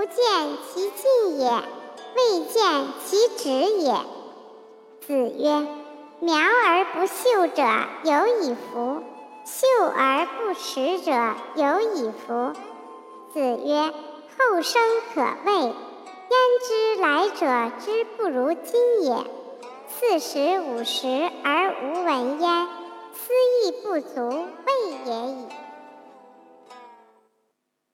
不见其进也未见其止也。子曰苗而不秀者有矣夫秀而不实者有矣夫子曰后生可畏焉知来者之不如今也。四十五十而无闻焉斯亦不足畏也已